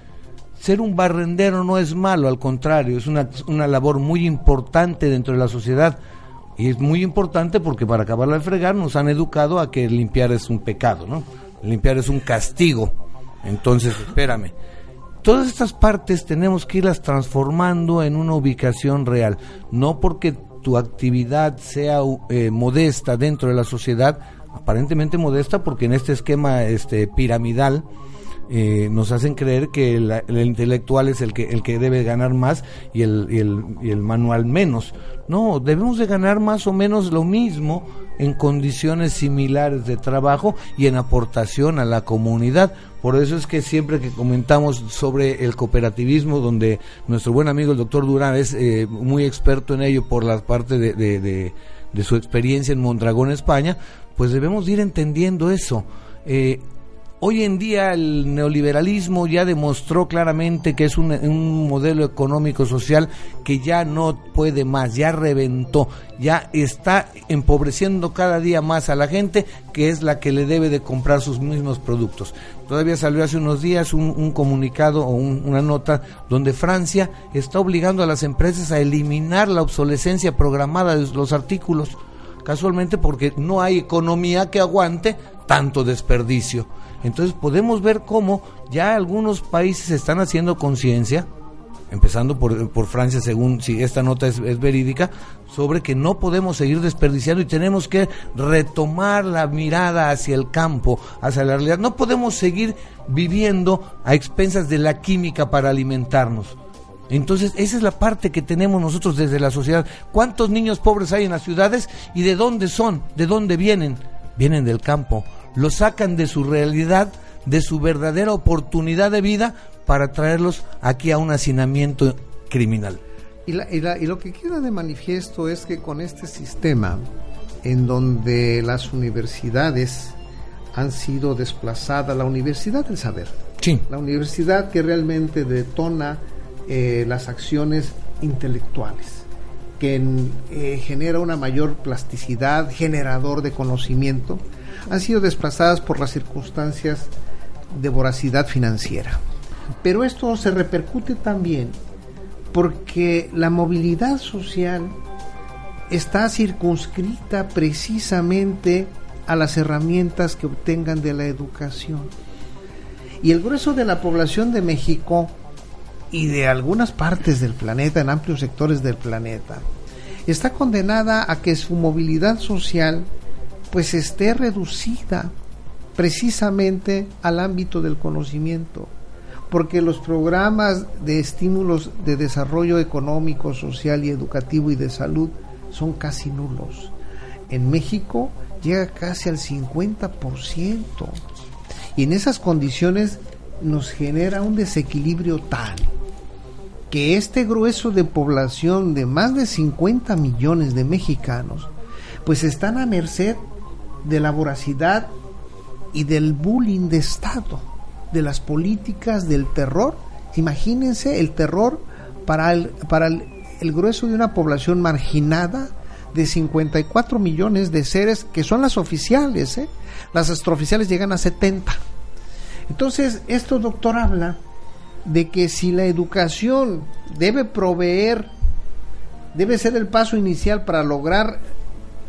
Ser un barrendero no es malo, al contrario, es una, una labor muy importante dentro de la sociedad. Y es muy importante porque para acabarla de fregar nos han educado a que limpiar es un pecado, ¿no? Limpiar es un castigo. Entonces, espérame. Todas estas partes tenemos que irlas transformando en una ubicación real. No porque tu actividad sea eh, modesta dentro de la sociedad, aparentemente modesta porque en este esquema este piramidal eh, nos hacen creer que el, el intelectual es el que el que debe ganar más y el, y el, y el manual menos. No, debemos de ganar más o menos lo mismo en condiciones similares de trabajo y en aportación a la comunidad. Por eso es que siempre que comentamos sobre el cooperativismo, donde nuestro buen amigo el doctor Durán es eh, muy experto en ello por la parte de, de, de, de su experiencia en Mondragón, España, pues debemos ir entendiendo eso. Eh, Hoy en día el neoliberalismo ya demostró claramente que es un, modelo económico social que ya no puede más, ya reventó, ya está empobreciendo cada día más a la gente que es la que le debe de comprar sus mismos productos. Todavía salió hace unos días un, un comunicado o un, una nota donde Francia está obligando a las empresas a eliminar la obsolescencia programada de los artículos, casualmente porque no hay economía que aguante tanto desperdicio. Entonces podemos ver cómo ya algunos países están haciendo conciencia, empezando por, Francia, según si esta nota es, es, verídica, sobre que no podemos seguir desperdiciando y tenemos que retomar la mirada hacia el campo, hacia la realidad. No podemos seguir viviendo a expensas de la química para alimentarnos. Entonces, esa es la parte que tenemos nosotros desde la sociedad. ¿Cuántos niños pobres hay en las ciudades y de dónde son? ¿De dónde vienen? Vienen del campo lo sacan de su realidad, de su verdadera oportunidad de vida para traerlos aquí a un hacinamiento criminal. Y, la, y, la, y, lo que queda de manifiesto es que con este sistema, en donde las universidades han sido desplazadas, la universidad del saber, sí. la universidad que realmente detona eh, las acciones intelectuales, que eh, genera una mayor plasticidad, generador de conocimiento, han sido desplazadas por las circunstancias de voracidad financiera. Pero esto se repercute también porque la movilidad social está circunscrita precisamente a las herramientas que obtengan de la educación. Y el grueso de la población de México y de algunas partes del planeta, en amplios sectores del planeta, está condenada a que su movilidad social pues esté reducida precisamente al ámbito del conocimiento, porque los programas de estímulos de desarrollo económico, social y educativo y de salud son casi nulos. En México llega casi al 50%. Y en esas condiciones nos genera un desequilibrio tal que este grueso de población de más de 50 millones de mexicanos pues están a merced de la voracidad y del bullying de Estado, de las políticas del terror. Imagínense el terror para el, para el, el grueso de una población marginada de 54 millones de seres que son las oficiales, ¿eh? las extraoficiales llegan a 70. Entonces, esto, doctor, habla de que si la educación debe proveer, debe ser el paso inicial para lograr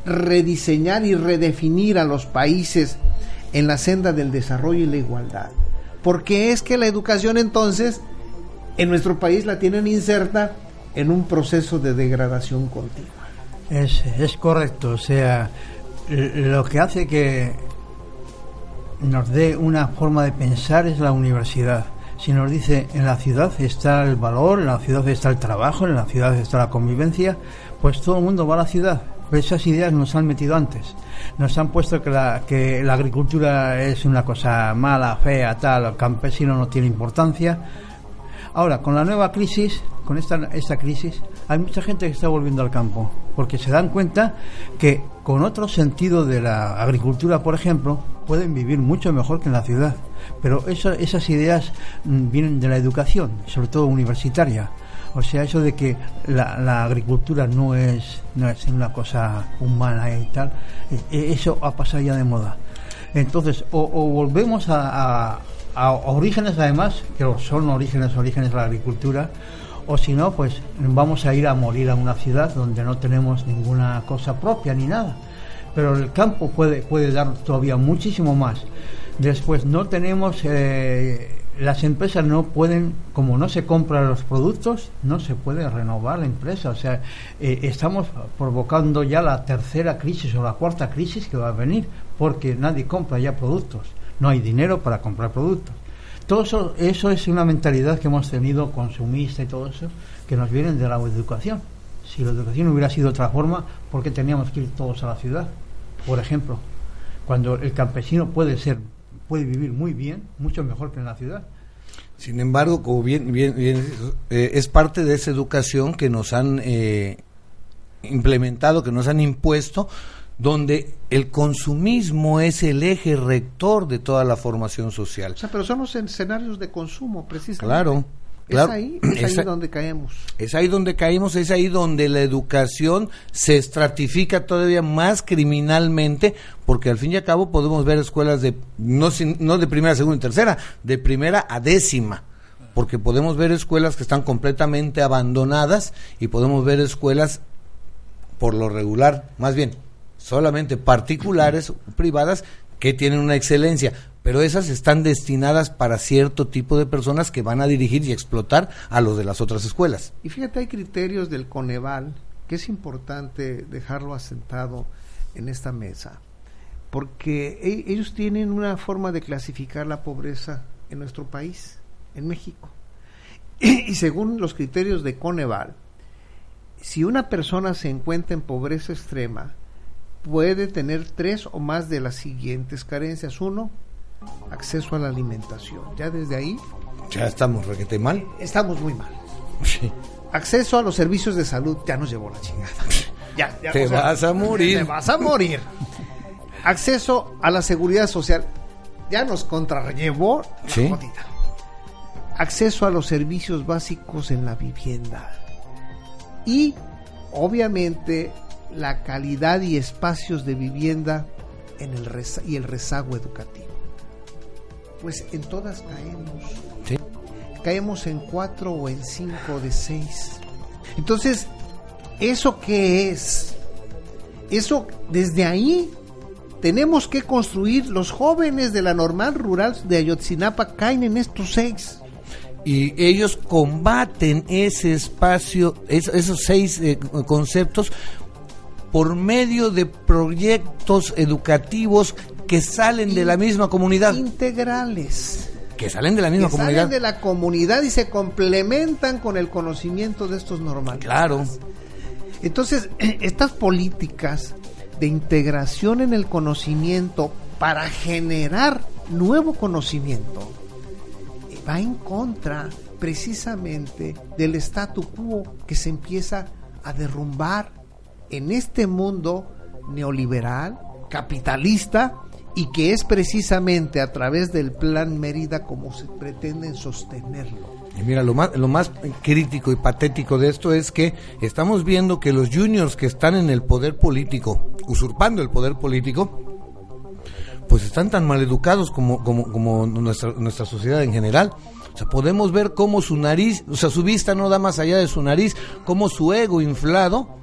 rediseñar y redefinir a los países en la senda del desarrollo y la igualdad. Porque es que la educación entonces en nuestro país la tienen inserta en un proceso de degradación continua. Es, es correcto, o sea, lo que hace que nos dé una forma de pensar es la universidad. Si nos dice en la ciudad está el valor, en la ciudad está el trabajo, en la ciudad está la convivencia, pues todo el mundo va a la ciudad esas ideas nos han metido antes. Nos han puesto que la, que la agricultura es una cosa mala, fea, tal, el campesino no tiene importancia. Ahora, con la nueva crisis, con esta, esta crisis, hay mucha gente que está volviendo al campo, porque se dan cuenta que con otro sentido de la agricultura, por ejemplo, pueden vivir mucho mejor que en la ciudad. Pero eso, esas ideas mm, vienen de la educación, sobre todo universitaria. O sea, eso de que la, la, agricultura no es, no es una cosa humana y tal, e, eso ha pasado ya de moda. Entonces, o, o volvemos a, a, a, orígenes, además, que son orígenes, orígenes de la agricultura, o si no, pues vamos a ir a morir a una ciudad donde no tenemos ninguna cosa propia ni nada. Pero el campo puede, puede dar todavía muchísimo más. Después, no tenemos. Eh, las empresas no pueden, como no se compran los productos, no se puede renovar la empresa. O sea, eh, estamos provocando ya la tercera crisis o la cuarta crisis que va a venir, porque nadie compra ya productos. No hay dinero para comprar productos. Todo eso, eso es una mentalidad que hemos tenido consumista y todo eso, que nos viene de la educación. Si la educación hubiera sido otra forma, ¿por qué teníamos que ir todos a la ciudad? Por ejemplo, cuando el campesino puede ser puede vivir muy bien, mucho mejor que en la ciudad. Sin embargo, como bien, bien, bien eh, es parte de esa educación que nos han eh, implementado, que nos han impuesto, donde el consumismo es el eje rector de toda la formación social. O sea, pero son los escenarios de consumo, precisamente. Claro. Es ahí, es Es ahí a- donde caemos. Es ahí donde caímos, es ahí donde la educación se estratifica todavía más criminalmente, porque al fin y al cabo podemos ver escuelas de, no, no de primera, segunda y tercera, de primera a décima, porque podemos ver escuelas que están completamente abandonadas y podemos ver escuelas por lo regular, más bien, solamente particulares, privadas, que tienen una excelencia, pero esas están destinadas para cierto tipo de personas que van a dirigir y explotar a los de las otras escuelas. Y fíjate, hay criterios del Coneval que es importante dejarlo asentado en esta mesa, porque e- ellos tienen una forma de clasificar la pobreza en nuestro país, en México. Y según los criterios de Coneval, si una persona se encuentra en pobreza extrema, puede tener tres o más de las siguientes carencias. Uno, acceso a la alimentación. Ya desde ahí Ya estamos requete mal. estamos muy mal. Acceso a los servicios de salud ya nos llevó la chingada. Ya, ya, Te vas a morir. Te vas a morir. Acceso a la seguridad social ya nos contrarrellevó la Sí. jodida. Acceso a los servicios básicos en la vivienda. Y obviamente la calidad y espacios de vivienda en el y el rezago educativo. Pues en todas caemos Sí. caemos en cuatro o en cinco de seis. Entonces, ¿eso qué es? Eso, desde ahí, tenemos que construir, los jóvenes de la normal rural de Ayotzinapa caen en estos seis. Y ellos combaten ese espacio, es- esos seis eh, conceptos, por medio de proyectos educativos que salen de la misma comunidad. Integrales. Que salen de la misma que comunidad. salen de la comunidad y se complementan con el conocimiento de estos normales. Claro. Entonces, estas políticas de integración en el conocimiento para generar nuevo conocimiento eh, va en contra precisamente del statu quo que se empieza a derrumbar en este mundo neoliberal, capitalista y que es precisamente a través del plan Mérida como se pretenden sostenerlo. Y mira, lo más, lo más crítico y patético de esto es que estamos viendo que los juniors que están en el poder político, usurpando el poder político, pues están tan mal educados como, como, como nuestra, nuestra sociedad en general. O sea, podemos ver cómo su nariz, o sea, su vista no da más allá de su nariz, cómo su ego inflado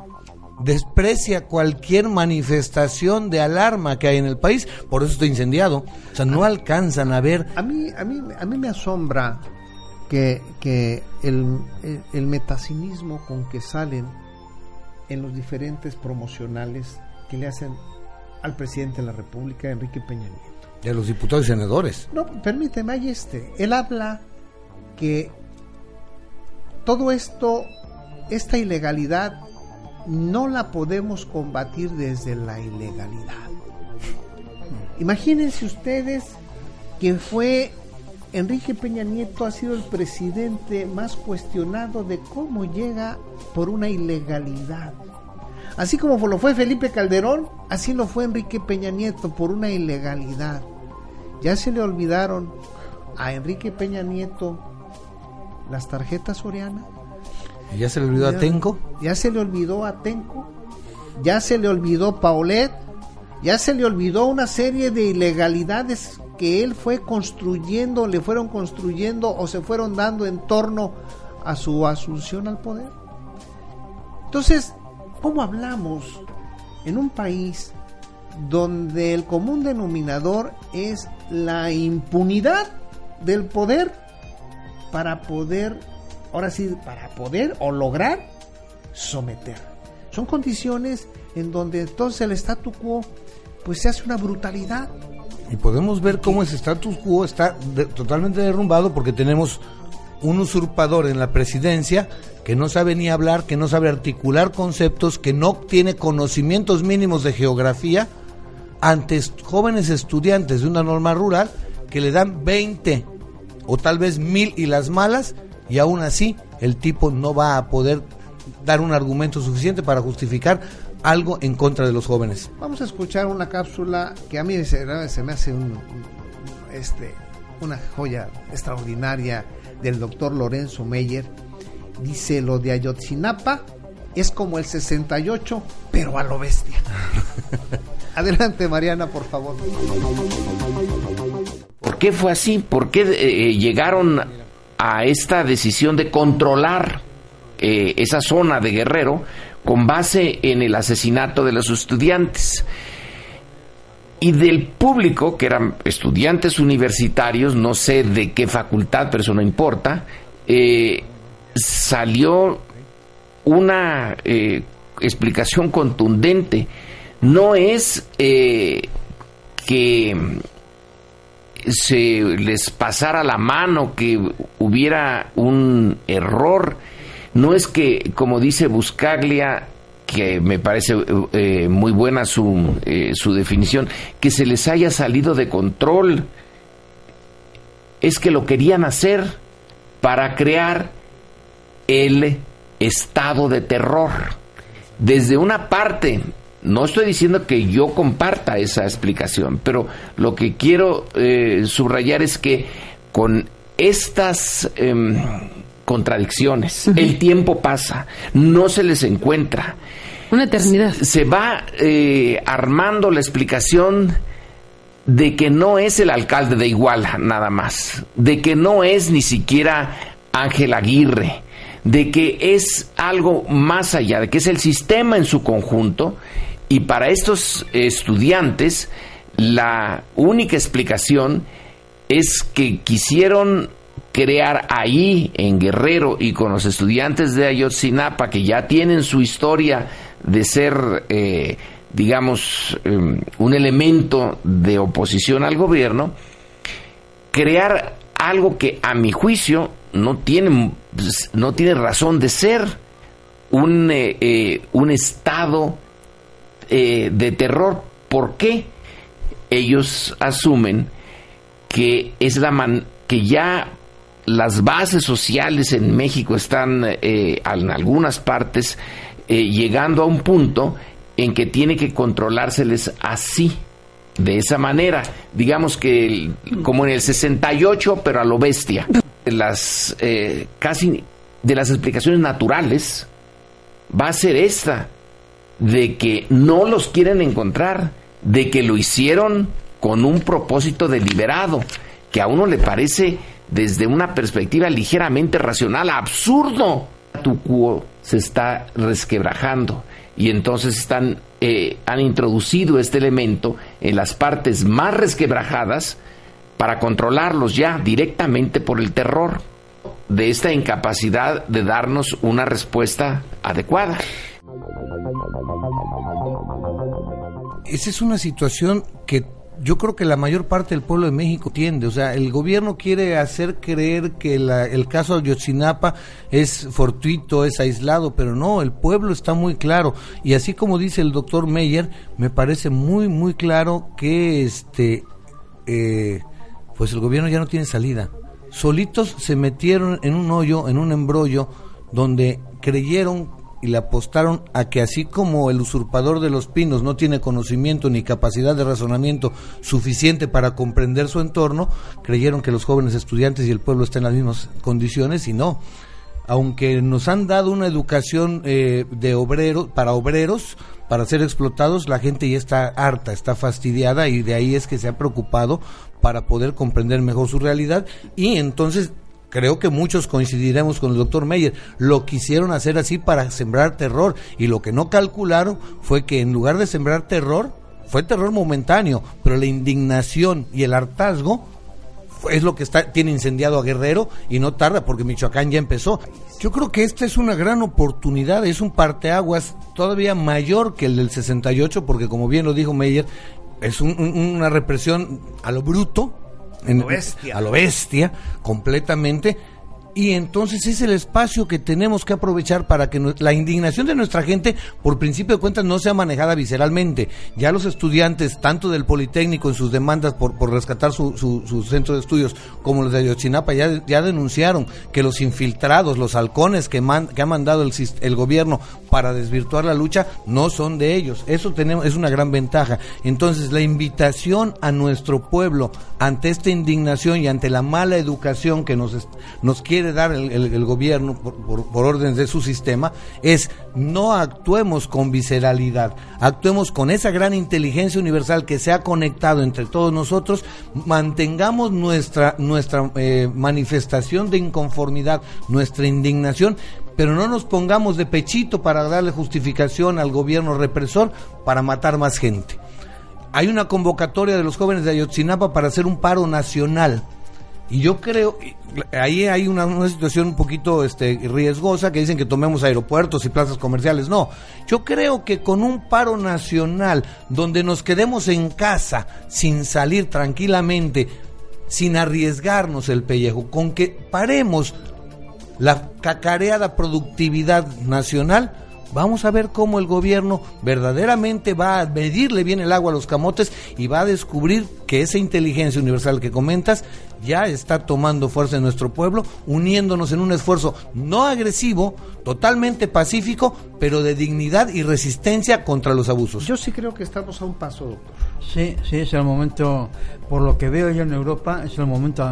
desprecia cualquier manifestación de alarma que hay en el país, por eso está incendiado. O sea, no alcanzan a ver A mí, a mí, a mí me asombra que, que el, el, el metacinismo con que salen en los diferentes promocionales que le hacen al presidente de la República, Enrique Peña Nieto. de los diputados y senadores. No, permíteme, ahí este. Él habla que todo esto, esta ilegalidad, no la podemos combatir desde la ilegalidad. Imagínense ustedes que fue Enrique Peña Nieto ha sido el presidente más cuestionado de cómo llega por una ilegalidad. Así como lo fue Felipe Calderón, así lo fue Enrique Peña Nieto por una ilegalidad. Ya se le olvidaron a Enrique Peña Nieto las tarjetas Soriana. ¿Y ya se le olvidó a Tenco? Ya se le olvidó a Tenco. Ya se le olvidó Paulet. Ya se le olvidó una serie de ilegalidades que él fue construyendo, le fueron construyendo o se fueron dando en torno a su asunción al poder. Entonces, ¿cómo hablamos en un país donde el común denominador es la impunidad del poder para poder, ahora sí, para poder o lograr someter? Son condiciones en donde entonces el statu quo pues se hace una brutalidad. Y podemos ver cómo ese status quo está de- totalmente derrumbado porque tenemos un usurpador en la presidencia que no sabe ni hablar, que no sabe articular conceptos, que no tiene conocimientos mínimos de geografía ante jóvenes estudiantes de una norma rural que le dan 20 o tal vez mil y las malas y aún así el tipo no va a poder dar un argumento suficiente para justificar algo en contra de los jóvenes. Vamos a escuchar una cápsula que a mí se, se me hace un, este, una joya extraordinaria del doctor Lorenzo Meyer. Dice lo de Ayotzinapa es como el 68, pero a lo bestia. Adelante, Mariana, por favor. ¿Por qué fue así? ¿Por qué eh, llegaron a esta decisión de controlar eh, esa zona de Guerrero con base en el asesinato de los estudiantes? Y del público, que eran estudiantes universitarios, no sé de qué facultad, pero eso no importa, eh, salió una explicación contundente. No es que se les pasara la mano, que hubiera un error. No es que, como dice Buscaglia, que me parece eh, muy buena su, eh, su definición, que se les haya salido de control. Es que lo querían hacer para crear el estado de terror. Desde una parte no estoy diciendo que yo comparta esa explicación, pero lo que quiero eh, subrayar es que con estas em, contradicciones, el tiempo pasa, no se les encuentra. Una eternidad. Se va eh, armando la explicación de que no es el alcalde de Iguala nada más, de que no es ni siquiera Ángel Aguirre, de que es algo más allá, de que es el sistema en su conjunto y para estos estudiantes, la única explicación es que quisieron crear ahí en Guerrero y con los estudiantes de Ayotzinapa que ya tienen su historia de ser, eh, digamos, em, un elemento de oposición al gobierno, crear algo que a mi juicio no tiene, no tiene razón de ser un, eh, eh, un Estado eh, de terror. ¿Por qué? Ellos asumen que es la man que ya las bases sociales en México están eh, en algunas partes eh, llegando a un punto en que tiene que controlárseles así, de esa manera, digamos que como en el 68, pero a lo bestia. Las casi de las explicaciones naturales va a ser esta de que no los quieren encontrar, de que lo hicieron con un propósito deliberado, que a uno le parece desde una perspectiva ligeramente racional absurdo. Tu cuo se está resquebrajando y entonces están eh, han introducido este elemento en las partes más resquebrajadas para controlarlos ya directamente por el terror de esta incapacidad de darnos una respuesta adecuada. Esa es una situación que yo creo que la mayor parte del pueblo de México tiende. O sea, el gobierno quiere hacer creer que el caso de Yotzinapa es fortuito, es aislado, pero no, el pueblo está muy claro. Y así como dice el doctor Meyer, me parece muy, muy claro que este, eh, pues el gobierno ya no tiene salida. Solitos se metieron en un hoyo, en un embrollo, donde creyeron y le apostaron a que así como el usurpador de los pinos no tiene conocimiento ni capacidad de razonamiento suficiente para comprender su entorno, creyeron que los jóvenes estudiantes y el pueblo están en las mismas condiciones y no. Aunque nos han dado una educación eh, de obreros para obreros, para ser explotados, la gente ya está harta, está fastidiada y de ahí es que se ha preocupado para poder comprender mejor su realidad y entonces creo que muchos coincidiremos con el doctor Meyer, lo quisieron hacer así para sembrar terror y lo que no calcularon fue que en lugar de sembrar terror, fue terror momentáneo, pero la indignación y el hartazgo es lo que está, tiene incendiado a Guerrero y no tarda porque Michoacán ya empezó. Yo creo que esta es una gran oportunidad, es un parteaguas todavía mayor que el del 68 porque como bien lo dijo Meyer, es una represión a lo bruto, a lo bestia completamente y entonces es el espacio que tenemos que aprovechar para que la indignación de nuestra gente, por principio de cuentas, no sea manejada visceralmente. Ya los estudiantes, tanto del Politécnico en sus demandas por, por rescatar su, su, centro de estudios, como los de Ayotzinapa, ya, ya denunciaron que los infiltrados, los halcones que, que ha mandado el, el gobierno para desvirtuar la lucha, no son de ellos. Eso tenemos, es una gran ventaja. Entonces, la invitación a nuestro pueblo ante esta indignación y ante la mala educación que nos, nos quiere dar el, gobierno por, por, orden de su sistema es no actuemos con visceralidad, actuemos con esa gran inteligencia universal que se ha conectado entre todos nosotros, mantengamos nuestra, nuestra eh, manifestación de inconformidad, nuestra indignación, pero no nos pongamos de pechito para darle justificación al gobierno represor para matar más gente. Hay una convocatoria de los jóvenes de Ayotzinapa para hacer un paro nacional y yo creo, ahí hay una, una, situación un poquito este, riesgosa que dicen que tomemos aeropuertos y plazas comerciales. No, yo creo que con un paro nacional donde nos quedemos en casa sin salir tranquilamente, sin arriesgarnos el pellejo, con que paremos la cacareada productividad nacional, Vamos a ver cómo el gobierno verdaderamente va a medirle bien el agua a los camotes y va a descubrir que esa inteligencia universal que comentas ya está tomando fuerza en nuestro pueblo, uniéndonos en un esfuerzo no agresivo, totalmente pacífico, pero de dignidad y resistencia contra los abusos. Yo sí creo que estamos a un paso, doctor. Sí, sí, es el momento, por lo que veo yo en Europa, es el momento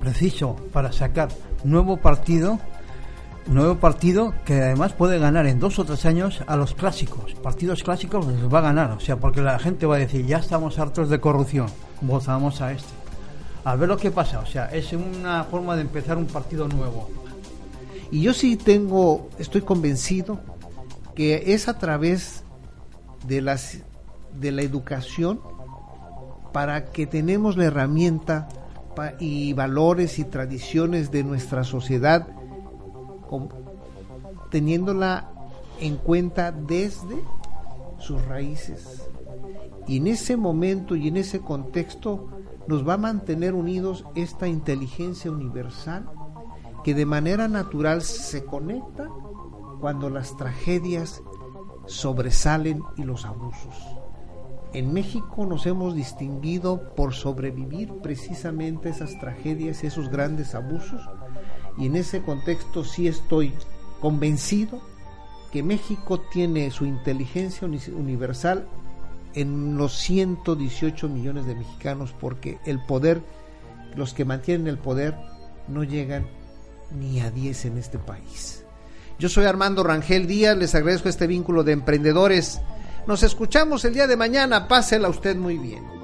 preciso para sacar nuevo partido nuevo partido que además puede ganar en dos o tres años a los clásicos. Partidos clásicos les va a ganar, o sea, porque la gente va a decir, ya estamos hartos de corrupción, votamos a este. A ver lo que pasa, o sea, es una forma de empezar un partido nuevo. Y yo sí tengo, estoy convencido que es a través de las de la educación para que tenemos la herramienta y valores y tradiciones de nuestra sociedad teniéndola en cuenta desde sus raíces. Y en ese momento y en ese contexto nos va a mantener unidos esta inteligencia universal que de manera natural se conecta cuando las tragedias sobresalen y los abusos. En México nos hemos distinguido por sobrevivir precisamente esas tragedias, esos grandes abusos, y en ese contexto sí estoy convencido que México tiene su inteligencia universal en los 118 millones de mexicanos porque el poder, los que mantienen el poder, no llegan ni a 10 en este país. Yo soy Armando Rangel Díaz, les agradezco este vínculo de emprendedores. Nos escuchamos el día de mañana, pásela usted muy bien.